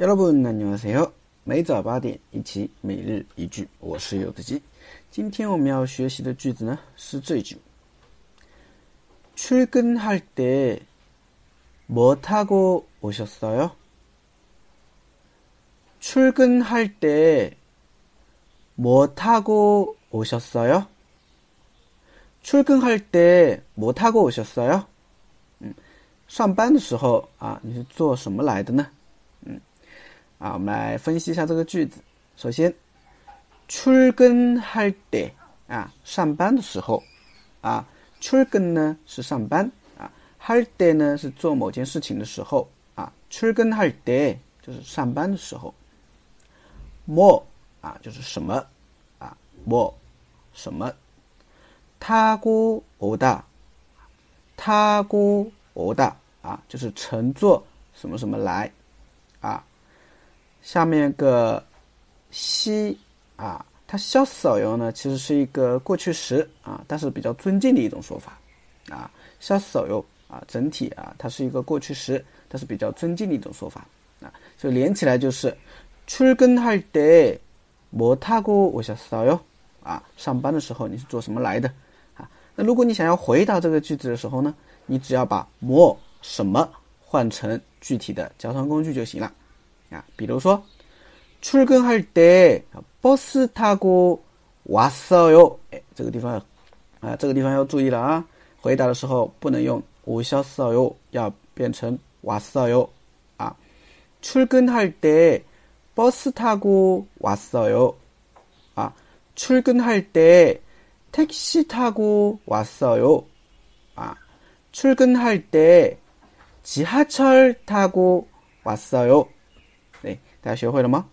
여러분 안녕하세요. 每早八点一起每日一句，我是有的鸡。今天我们要学习的句子呢是这一句：출근할때뭐타고오셨어요？ 출근할때뭐타고오셨어요？ 출근할때뭐타고오셨어 요？ 嗯，上班的时候啊，你是做什么来的呢？ 嗯，啊，我们来分析一下这个句子。首先，출근할 때， 啊，上班的时候，啊，출근呢是上班，啊，할 때呢是做某件事情的时候，啊，출근할 때就是上班的时候。뭐啊就是什么，啊，뭐什么。타고오 다， 타고오 다， 啊，就是乘坐什么什么来，啊， 下面个西啊，它消扫油呢，其实是一个过去时啊，但是比较尊敬的一种说法，啊，消扫油啊，整体啊，它是一个过去时，但是比较尊敬的一种说法，啊，所以连起来就是출근할때뭐타고오셨어 요？ 啊，上班的时候你是做什么来的？那如果你想要回答这个句子的时候呢，你只要把뭐什么换成具体的交通工具就行了 啊。比如说，출근할때버스타고왔어 요。 哎，这个地方啊，这个地方要注意了啊。回答的时候不能用오셨어 요， 要变成왔어 요。 啊，출근할때버스타고왔어 요。 啊，출근할 때。 택시 타고 왔어요. 아, 출근할 때 지하철 타고 왔어요. 哎,大家学会了吗？